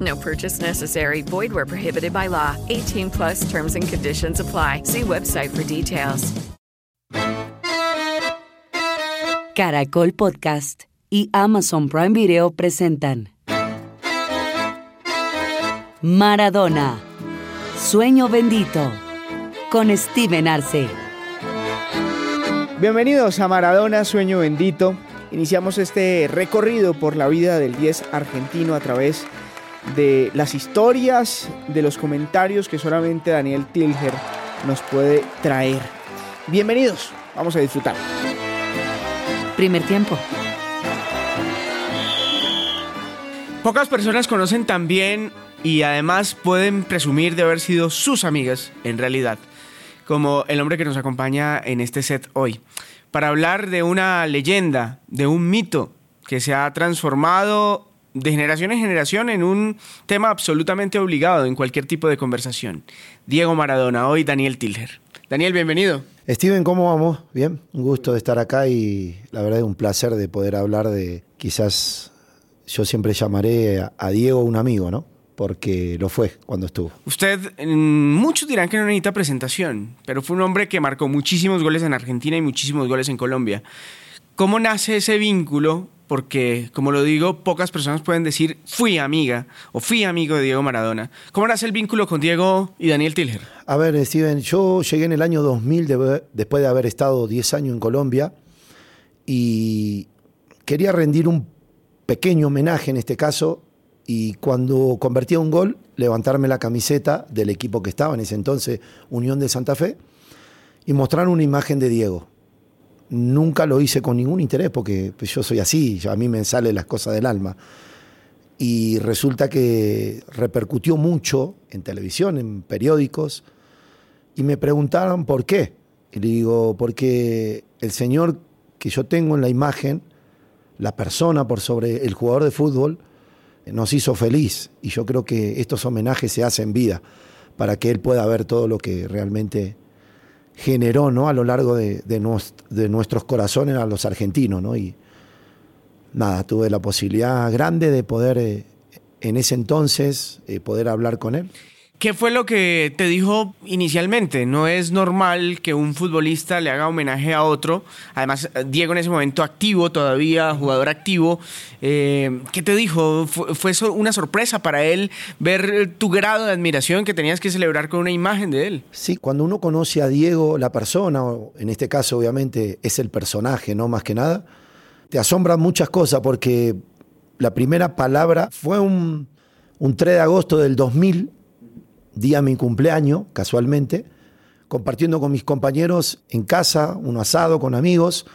No purchase necessary. Void where prohibited by law. 18 plus terms and conditions apply. See website for details. Caracol Podcast y Amazon Prime Video presentan Maradona, Sueño Bendito, con Steven Arce. Bienvenidos a Maradona, Sueño Bendito. Iniciamos este recorrido por la vida del 10 argentino a través de las historias, de los comentarios que solamente Daniel Tilger nos puede traer. Bienvenidos, vamos a disfrutar. Primer tiempo. Pocas personas conocen tan bien y además pueden presumir de haber sido sus amigas en realidad, como el hombre que nos acompaña en este set hoy, para hablar de una leyenda, de un mito que se ha transformado de generación en generación en un tema absolutamente obligado en cualquier tipo de conversación. Diego Maradona, hoy Daniel Tilger. Daniel, bienvenido. Steven, ¿cómo vamos? Bien, un gusto de estar acá y la verdad es un placer de poder hablar de quizás yo siempre llamaré a Diego un amigo, ¿no? Porque lo fue cuando estuvo. Usted, muchos dirán que no necesita presentación, pero fue un hombre que marcó muchísimos goles en Argentina y muchísimos goles en Colombia. ¿Cómo nace ese vínculo? Porque, como lo digo, pocas personas pueden decir fui amiga o fui amigo de Diego Maradona. ¿Cómo nace el vínculo con Diego y Daniel Tilger? A ver, Steven, yo llegué en el año 2000 de- después de haber estado 10 años en Colombia y quería rendir un pequeño homenaje en este caso y cuando convertía un gol, levantarme la camiseta del equipo que estaba en ese entonces, Unión de Santa Fe, y mostrar una imagen de Diego. Nunca lo hice con ningún interés porque yo soy así, a mí me salen las cosas del alma. Y resulta que repercutió mucho en televisión, en periódicos, y me preguntaron por qué. Y le digo, porque el señor que yo tengo en la imagen, la persona por sobre el jugador de fútbol, nos hizo feliz. Y yo creo que estos homenajes se hacen vida para que él pueda ver todo lo que realmente generó ¿no? a lo largo de, de, nues- de nuestros corazones a los argentinos. ¿no? Y nada, tuve la posibilidad grande de poder, eh, en ese entonces, eh, poder hablar con él. ¿Qué fue lo que te dijo inicialmente? No es normal que un futbolista le haga homenaje a otro. Además, Diego en ese momento activo todavía, jugador activo. Eh, ¿Qué te dijo? ¿Fue, una sorpresa para él ver tu grado de admiración que tenías que celebrar con una imagen de él? Sí, cuando uno conoce a Diego, la persona, o en este caso obviamente es el personaje, no más que nada, te asombran muchas cosas porque la primera palabra fue un, un 3 de agosto del 2000, día de mi cumpleaños, casualmente, compartiendo con mis compañeros en casa, un asado con amigos,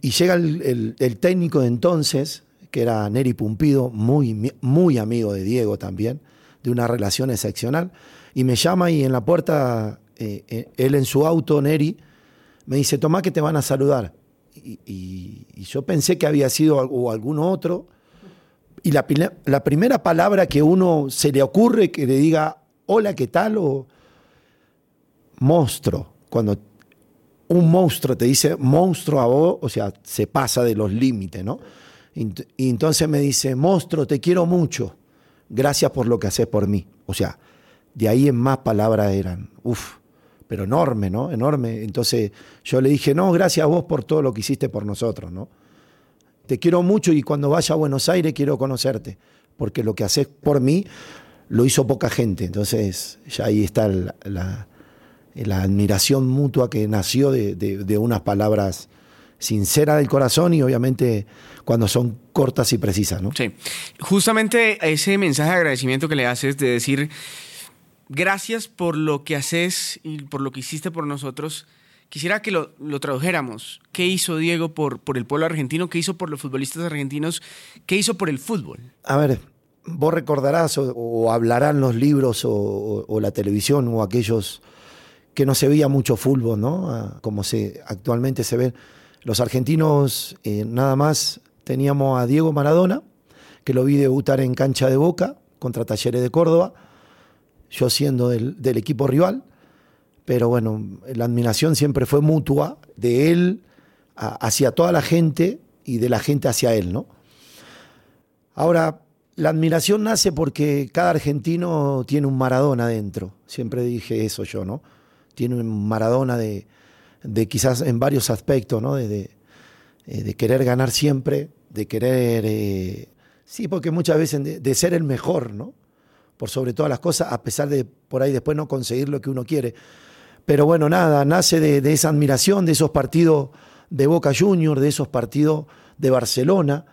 y llega el, técnico de entonces, que era Neri Pumpido, muy, muy amigo de Diego también, de una relación excepcional, y me llama y en la puerta, eh, eh, él en su auto, Neri, me dice, tomá que te van a saludar. Y, yo pensé que había sido o algún otro, y la primera palabra que uno se le ocurre que le diga, hola, ¿qué tal? O monstruo. Cuando un monstruo te dice monstruo a vos, o sea, se pasa de los límites, ¿no? Y entonces me dice, monstruo, te quiero mucho. Gracias por lo que haces por mí. O sea, de ahí en más palabras eran, uff, pero enorme, ¿no? Enorme. Entonces yo le dije, no, gracias a vos por todo lo que hiciste por nosotros, ¿no? Te quiero mucho y cuando vaya a Buenos Aires quiero conocerte, porque lo que haces por mí lo hizo poca gente. Entonces ya ahí está la- la admiración mutua que nació de, de, de unas palabras sinceras del corazón y obviamente cuando son cortas y precisas, ¿no? Sí. Justamente ese mensaje de agradecimiento que le haces de decir gracias por lo que haces y por lo que hiciste por nosotros. Quisiera que lo, lo tradujéramos. ¿Qué hizo Diego por, por el pueblo argentino? ¿Qué hizo por los futbolistas argentinos? ¿Qué hizo por el fútbol? A ver, vos recordarás o, hablarán los libros o, la televisión o aquellos que no se veía mucho fútbol, ¿no? Ah, como se actualmente se ve. Los argentinos eh, nada más teníamos a Diego Maradona, que lo vi debutar en cancha de Boca contra Talleres de Córdoba, yo siendo del, equipo rival, pero bueno, la admiración siempre fue mutua de él hacia toda la gente y de la gente hacia él, ¿no? Ahora, la admiración nace porque cada argentino tiene un Maradona dentro. Siempre dije eso yo, ¿no? Tiene un Maradona de, de quizás en varios aspectos, ¿no? De, eh, querer ganar siempre, de querer. Eh, sí, porque muchas veces de, ser el mejor, ¿no? Por sobre todas las cosas, a pesar de por ahí después no conseguir lo que uno quiere. Pero bueno, nada, nace de, de esa admiración, de esos partidos de Boca Juniors, de esos partidos de Barcelona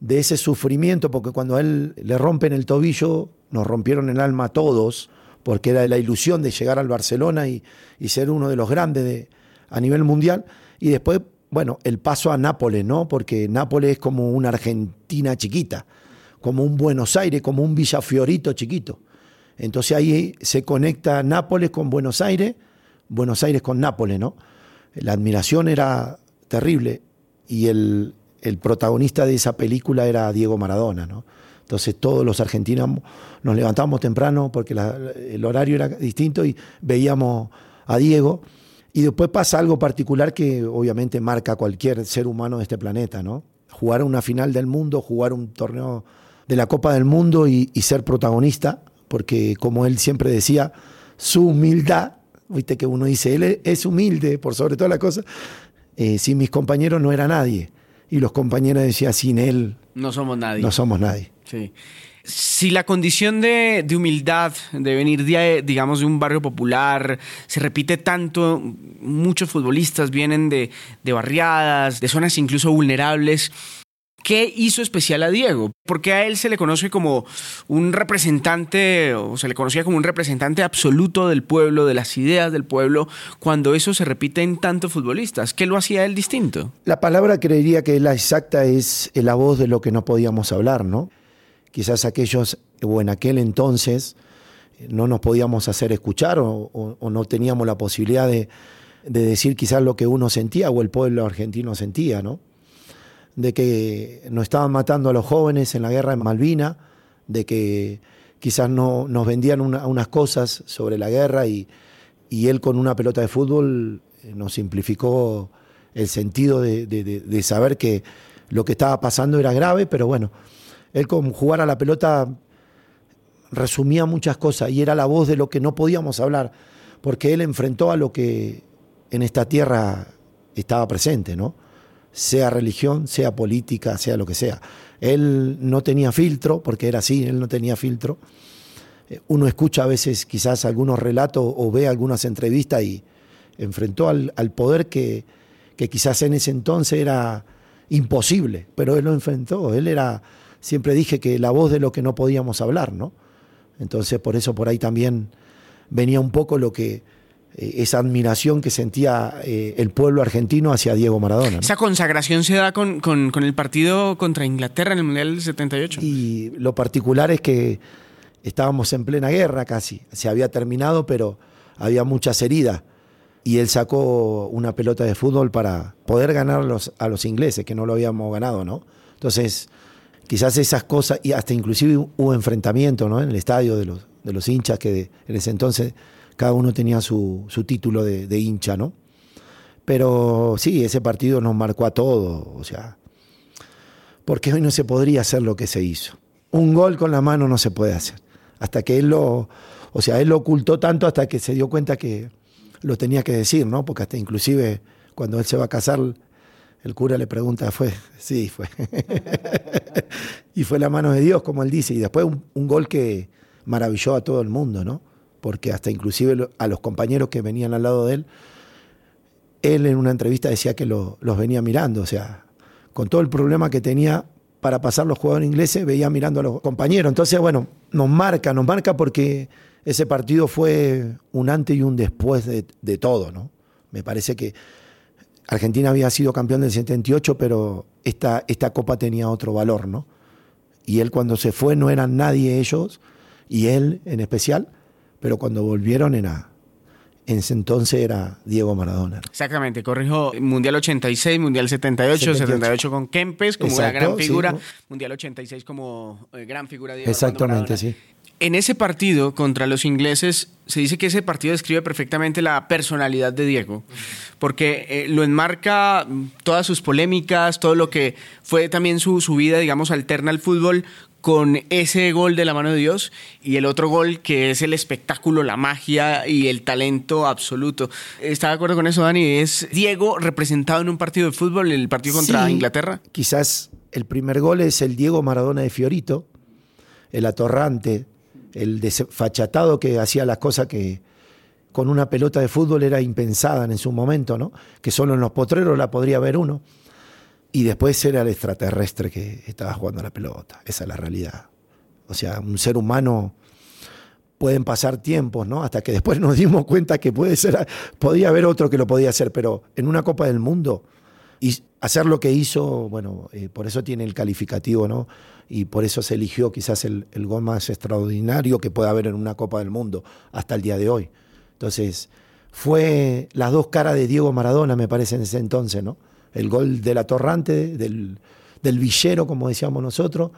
de ese sufrimiento, porque cuando a él le rompen el tobillo, nos rompieron el alma a todos, porque era la ilusión de llegar al Barcelona y, ser uno de los grandes de, a nivel mundial. Y después, bueno, el paso a Nápoles, ¿no? Porque Nápoles es como una Argentina chiquita, como un Buenos Aires, como un Villafiorito chiquito. Entonces ahí se conecta Nápoles con Buenos Aires, Buenos Aires con Nápoles, ¿no? La admiración era terrible y el, el protagonista de esa película era Diego Maradona, ¿no? Entonces todos los argentinos nos levantamos temprano porque el horario era distinto y veíamos a Diego. Y después pasa algo particular que obviamente marca a cualquier ser humano de este planeta, ¿no? Jugar una final del mundo, jugar un torneo de la Copa del Mundo y, y ser protagonista, porque como él siempre decía, su humildad, viste que uno dice, él es humilde por sobre todas las cosas, eh, sin mis compañeros no era nadie y los compañeros decían, sin él... No somos nadie. No somos nadie. Sí. Si la condición de, de, humildad, de venir, de, digamos, de un barrio popular, se repite tanto, muchos futbolistas vienen de, de barriadas, de zonas incluso vulnerables, ¿Qué hizo especial a Diego? Porque a él se le conoce como un representante, o se le conocía como un representante absoluto del pueblo, de las ideas del pueblo, cuando eso se repite en tantos futbolistas. ¿Qué lo hacía él distinto? La palabra creería que la exacta es la voz de lo que no podíamos hablar, ¿no? Quizás aquellos, o en aquel entonces, no nos podíamos hacer escuchar o, no teníamos la posibilidad de, de decir quizás lo que uno sentía o el pueblo argentino sentía, ¿no? De que nos estaban matando a los jóvenes en la guerra de Malvina, de que quizás no, nos vendían una, unas cosas sobre la guerra y, él con una pelota de fútbol eh, nos simplificó el sentido de, de, saber que lo que estaba pasando era grave, pero bueno, él con jugar a la pelota resumía muchas cosas y era la voz de lo que no podíamos hablar, porque él enfrentó a lo que en esta tierra estaba presente, ¿no? Sea religión, sea política, sea lo que sea. Él no tenía filtro, porque era así, él no tenía filtro. Uno escucha a veces quizás algunos relatos o ve algunas entrevistas y enfrentó al, al poder que, que, quizás en ese entonces era imposible, pero él lo enfrentó. Él era, siempre dije que la voz de lo que no podíamos hablar, ¿no? Entonces por eso por ahí también venía un poco lo que, esa admiración que sentía eh, el pueblo argentino hacia Diego Maradona. ¿no? Esa consagración se da con, con, con, el partido contra Inglaterra en el Mundial del 78. Y lo particular es que estábamos en plena guerra casi. Se había terminado, pero había muchas heridas. Y él sacó una pelota de fútbol para poder ganar los, a los ingleses, que no lo habíamos ganado, ¿no? Entonces, quizás esas cosas, y hasta inclusive hubo enfrentamiento ¿no? en el estadio de los, de los hinchas que en ese entonces cada uno tenía su, su título de, hincha, ¿no? Pero sí, ese partido nos marcó a todos, o sea, porque hoy no se podría hacer lo que se hizo. Un gol con la mano no se puede hacer. Hasta que él lo, o sea, él lo ocultó tanto hasta que se dio cuenta que lo tenía que decir, ¿no? Porque hasta inclusive cuando él se va a casar, el cura le pregunta, ¿fue? Sí, fue. y fue la mano de Dios, como él dice, y después un gol que maravilló a todo el mundo, ¿no? Porque hasta inclusive a los compañeros que venían al lado de él, él en una entrevista decía que lo- los venía mirando, o sea, con todo el problema que tenía para pasar los jugadores ingleses, veía mirando a los compañeros. Entonces, bueno, nos marca, nos marca porque ese partido fue un antes y un después de, de todo, ¿no? Me parece que Argentina había sido campeón del 78, pero esta, esta copa tenía otro valor, ¿no? Y él cuando se fue no eran nadie ellos, y él en especial, pero cuando volvieron era, en ese entonces era Diego Maradona. Exactamente, corrijo. Mundial 86, Mundial 78, 78. 78 con Kempes como una Exacto, gran sí, figura, ¿no? Mundial 86 como eh, gran figura Diego Exactamente, sí. En ese partido contra los ingleses, se dice que ese partido describe perfectamente la personalidad de Diego, porque eh, lo enmarca mm, todas sus polémicas, todo lo que fue también su, su vida, digamos, alterna al fútbol con ese gol de la mano de Dios y el otro gol que es el espectáculo, la magia y el talento absoluto. ¿Está de acuerdo con eso, Dani? ¿Es Diego representado en un partido de fútbol, el partido contra Sí, Inglaterra? Quizás el primer gol es el Diego Maradona de Fiorito, el atorrante, el desfachatado que hacía las cosas que con una pelota de fútbol era impensada en su momento, ¿no? Que solo en los potreros la podría ver uno. Y después era el extraterrestre que estaba jugando la pelota. Esa es la realidad. O sea, un ser humano pueden pasar tiempos, ¿no? Hasta que después nos dimos cuenta que puede ser, podía haber otro que lo podía hacer, pero en una Copa del Mundo y hacer lo que hizo, bueno, eh, por eso tiene el calificativo, ¿no? Y por eso se eligió quizás el, el gol más extraordinario que pueda haber en una Copa del Mundo hasta el día de hoy. Entonces, fue las dos caras de Diego Maradona, me parece, en ese entonces, ¿no? El gol del atorrante, del, del villero, como decíamos nosotros,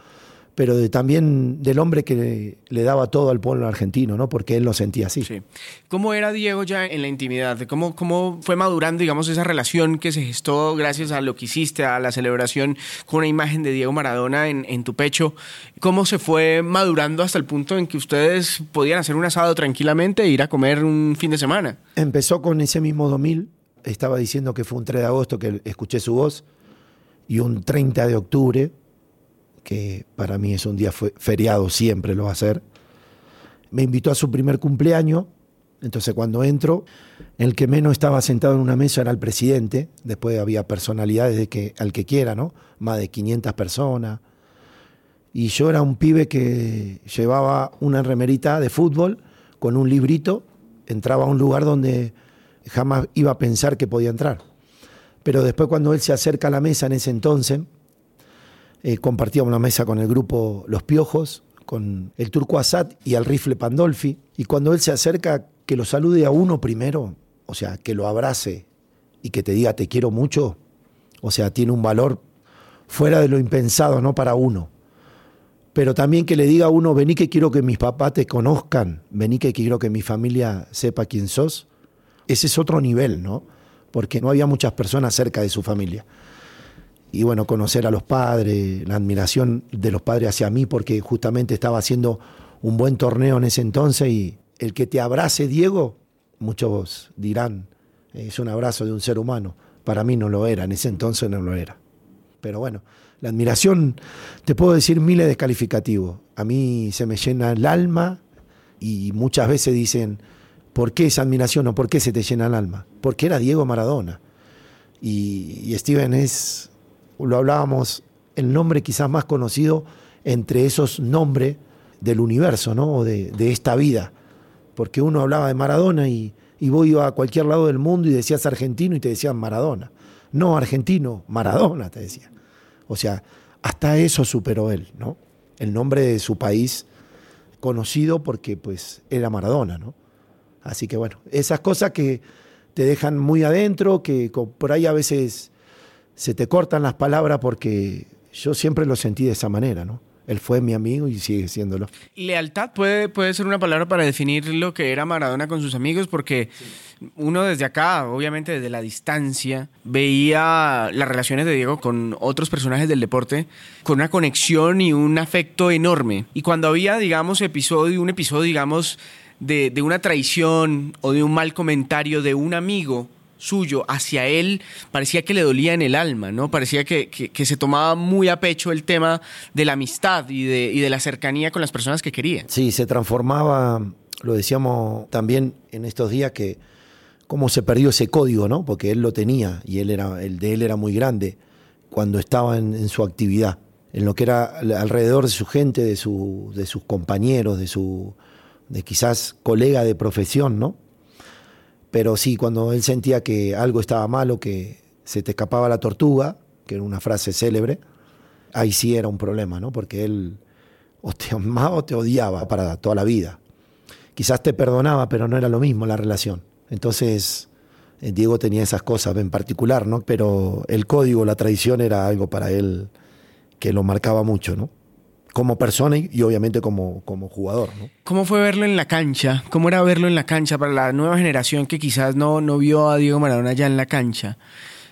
pero de- también del hombre que le, le daba todo al pueblo argentino, ¿no? Porque él lo sentía así. Sí. ¿Cómo era Diego ya en la intimidad? ¿Cómo, ¿Cómo fue madurando, digamos, esa relación que se gestó gracias a lo que hiciste, a la celebración con una imagen de Diego Maradona en, en tu pecho? ¿Cómo se fue madurando hasta el punto en que ustedes podían hacer un asado tranquilamente e ir a comer un fin de semana? Empezó con ese mismo 2000, estaba diciendo que fue un 3 de agosto que escuché su voz, y un 30 de octubre, que para mí es un día feriado, siempre lo va a ser. Me invitó a su primer cumpleaños, entonces cuando entro, el que menos estaba sentado en una mesa era el presidente, después había personalidades de que, al que quiera, ¿no? Más de 500 personas. Y yo era un pibe que llevaba una remerita de fútbol con un librito, entraba a un lugar donde jamás iba a pensar que podía entrar. Pero después cuando él se acerca a la mesa en ese entonces, eh, compartíamos una mesa con el grupo Los Piojos, con el turco Assad y el rifle Pandolfi, y cuando él se acerca, que lo salude a uno primero, o sea, que lo abrace y que te diga te quiero mucho, o sea, tiene un valor fuera de lo impensado, no para uno. Pero también que le diga a uno, vení que quiero que mis papás te conozcan, vení que quiero que mi familia sepa quién sos. Ese es otro nivel, ¿no? Porque no había muchas personas cerca de su familia. Y bueno, conocer a los padres, la admiración de los padres hacia mí, porque justamente estaba haciendo un buen torneo en ese entonces y el que te abrace, Diego, muchos dirán, es un abrazo de un ser humano. Para mí no lo era, en ese entonces no lo era. Pero bueno, la admiración, te puedo decir miles de calificativos. A mí se me llena el alma y muchas veces dicen, ¿por qué esa admiración o por qué se te llena el alma? Porque era Diego Maradona. Y, Steven es, lo hablábamos, el nombre quizás más conocido entre esos nombres del universo, ¿no? O de, de esta vida. Porque uno hablaba de Maradona y, y vos ibas a cualquier lado del mundo y decías argentino y te decían Maradona. No argentino, Maradona, te decía. O sea, hasta eso superó él, ¿no? El nombre de su país conocido porque pues era Maradona, ¿no? Así que bueno, esas cosas que te dejan muy adentro, que por ahí a veces se te cortan las palabras porque yo siempre lo sentí de esa manera, ¿no? Él fue mi amigo y sigue siéndolo. Lealtad puede, puede ser una palabra para definir lo que era Maradona con sus amigos, porque uno desde acá, obviamente desde la distancia, veía las relaciones de Diego con otros personajes del deporte con una conexión y un afecto enorme. Y cuando había, digamos, episodio, un episodio, digamos, de, de una traición o de un mal comentario de un amigo suyo hacia él parecía que le dolía en el alma, ¿no? Parecía que, que- se tomaba muy a pecho el tema de la amistad y de, y de la cercanía con las personas que quería. Sí, se transformaba lo decíamos también en estos días que cómo se perdió ese código, ¿no? Porque él lo tenía y él era, el de él era muy grande cuando estaba en, en su actividad, en lo que era alrededor de su gente, de, su, de sus compañeros, de su de quizás colega de profesión, ¿no? Pero sí, cuando él sentía que algo estaba malo, que se te escapaba la tortuga, que era una frase célebre, ahí sí era un problema, ¿no? Porque él o te amaba o te odiaba para toda la vida. Quizás te perdonaba, pero no era lo mismo la relación. Entonces, eh, Diego tenía esas cosas en particular, ¿no? Pero el código, la tradición era algo para él que lo marcaba mucho, ¿no? Como persona y, y obviamente como, como jugador, ¿no? ¿Cómo fue verlo en la cancha? ¿Cómo era verlo en la cancha para la nueva generación que quizás no, no vio a Diego Maradona ya en la cancha?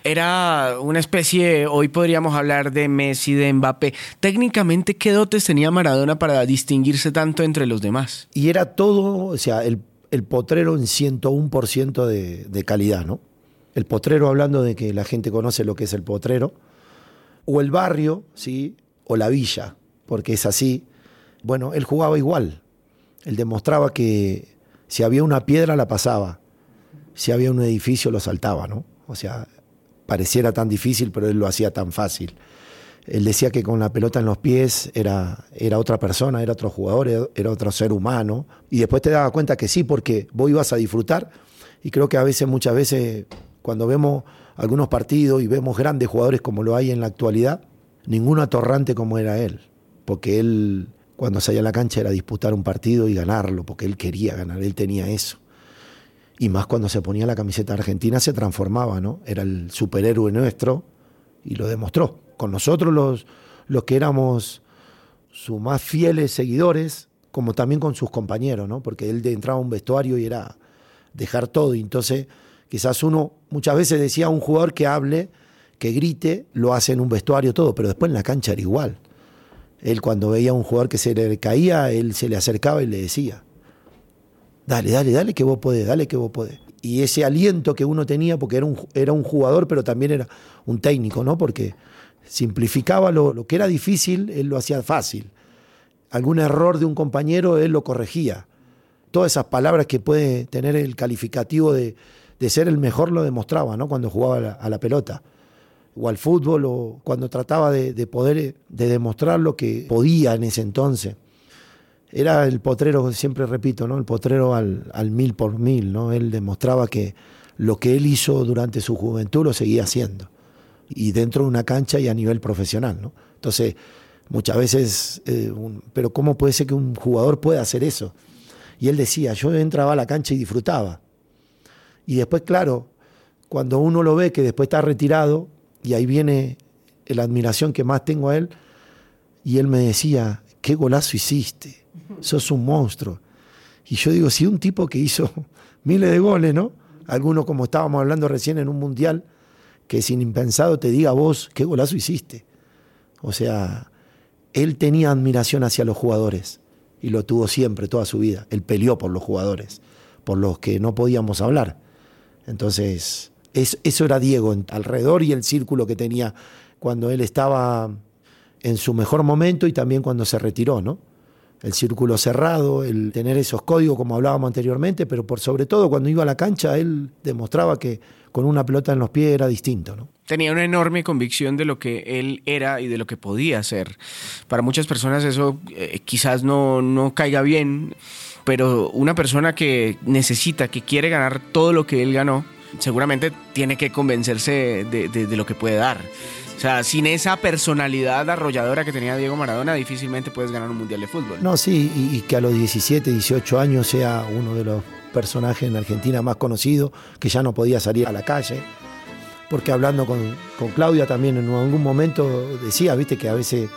Era una especie, hoy podríamos hablar de Messi, de Mbappé. Técnicamente, ¿qué dotes tenía Maradona para distinguirse tanto entre los demás? Y era todo, o sea, el, el potrero en 101% de, de calidad, ¿no? El potrero hablando de que la gente conoce lo que es el potrero, o el barrio, ¿sí? O la villa, porque es así. Bueno, él jugaba igual. Él demostraba que si había una piedra la pasaba, si había un edificio lo saltaba, ¿no? O sea, pareciera tan difícil, pero él lo hacía tan fácil. Él decía que con la pelota en los pies era, era otra persona, era otro jugador, era, otro ser humano. Y después te daba cuenta que sí, porque vos ibas a disfrutar. Y creo que a veces, muchas veces, cuando vemos algunos partidos y vemos grandes jugadores como lo hay en la actualidad, ninguno atorrante como era él. Porque él, cuando salía a la cancha, era disputar un partido y ganarlo, porque él quería ganar, él tenía eso. Y más cuando se ponía la camiseta argentina se transformaba, ¿no? Era el superhéroe nuestro y lo demostró. Con nosotros los, que éramos sus más fieles seguidores, como también con sus compañeros, ¿no? Porque él entraba a un vestuario y era dejar todo. Y entonces, quizás uno muchas veces decía a un jugador que hable, que grite, lo hace en un vestuario todo, pero después en la cancha era igual. Él cuando veía a un jugador que se le caía, él se le acercaba y le decía, dale, dale, dale que vos podés, dale que vos podés. Y ese aliento que uno tenía, porque era un, era un jugador, pero también era un técnico, ¿no? Porque simplificaba lo, lo que era difícil, él lo hacía fácil. Algún error de un compañero, él lo corregía. Todas esas palabras que puede tener el calificativo de, de ser el mejor lo demostraba, ¿no? Cuando jugaba a la, a la pelota o al fútbol o cuando trataba de, de, poder de demostrar lo que podía en ese entonces. Era el potrero, siempre repito, ¿no? El potrero al, al, mil por mil, ¿no? Él demostraba que lo que él hizo durante su juventud lo seguía haciendo. Y dentro de una cancha y a nivel profesional, ¿no? Entonces, muchas veces, eh, pero ¿cómo puede ser que un jugador pueda hacer eso? Y él decía, yo entraba a la cancha y disfrutaba. Y después, claro, cuando uno lo ve que después está retirado, y ahí viene la admiración que más tengo a él, y él me decía, qué golazo hiciste, sos un monstruo. Y yo digo, si un tipo que hizo miles de goles, ¿no? Alguno como estábamos hablando recién en un mundial, que sin impensado te diga vos, qué golazo hiciste. O sea, él tenía admiración hacia los jugadores y lo tuvo siempre, toda su vida. Él peleó por los jugadores, por los que no podíamos hablar. Entonces, es, eso era Diego alrededor y el círculo que tenía cuando él estaba en su mejor momento y también cuando se retiró, ¿no? El círculo cerrado, el tener esos códigos como hablábamos anteriormente, pero por sobre todo cuando iba a la cancha él demostraba que con una pelota en los pies era distinto, ¿no? Tenía una enorme convicción de lo que él era y de lo que podía ser. Para muchas personas eso eh, quizás no, no caiga bien, pero una persona que necesita, que quiere ganar todo lo que él ganó, seguramente tiene que convencerse de, lo que puede dar. O sea, sin esa personalidad arrolladora que tenía Diego Maradona, difícilmente puedes ganar un mundial de fútbol. No, sí, y, que a los 17, 18 años sea uno de los personajes en Argentina más conocidos, que ya no podía salir a la calle. Porque hablando con, con Claudia también en algún momento decía, viste, que a veces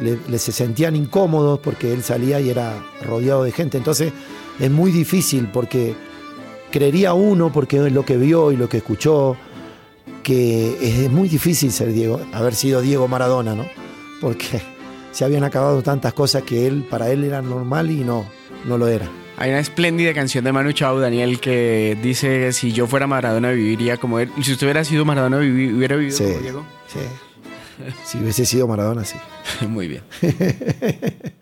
le, le, se sentían incómodos porque él salía y era rodeado de gente. Entonces es muy difícil porque creería uno, porque es lo que vio y lo que escuchó, que es muy difícil ser Diego, haber sido Diego Maradona, ¿no? Porque se habían acabado tantas cosas que él, para él era normal y no, no lo era. Hay una espléndida canción de Manu Chao, Daniel, que dice, si yo fuera Maradona viviría como él. Y si usted hubiera sido Maradona, hubiera vivido sí, como Diego. Sí. Si hubiese sido Maradona, sí. Muy bien.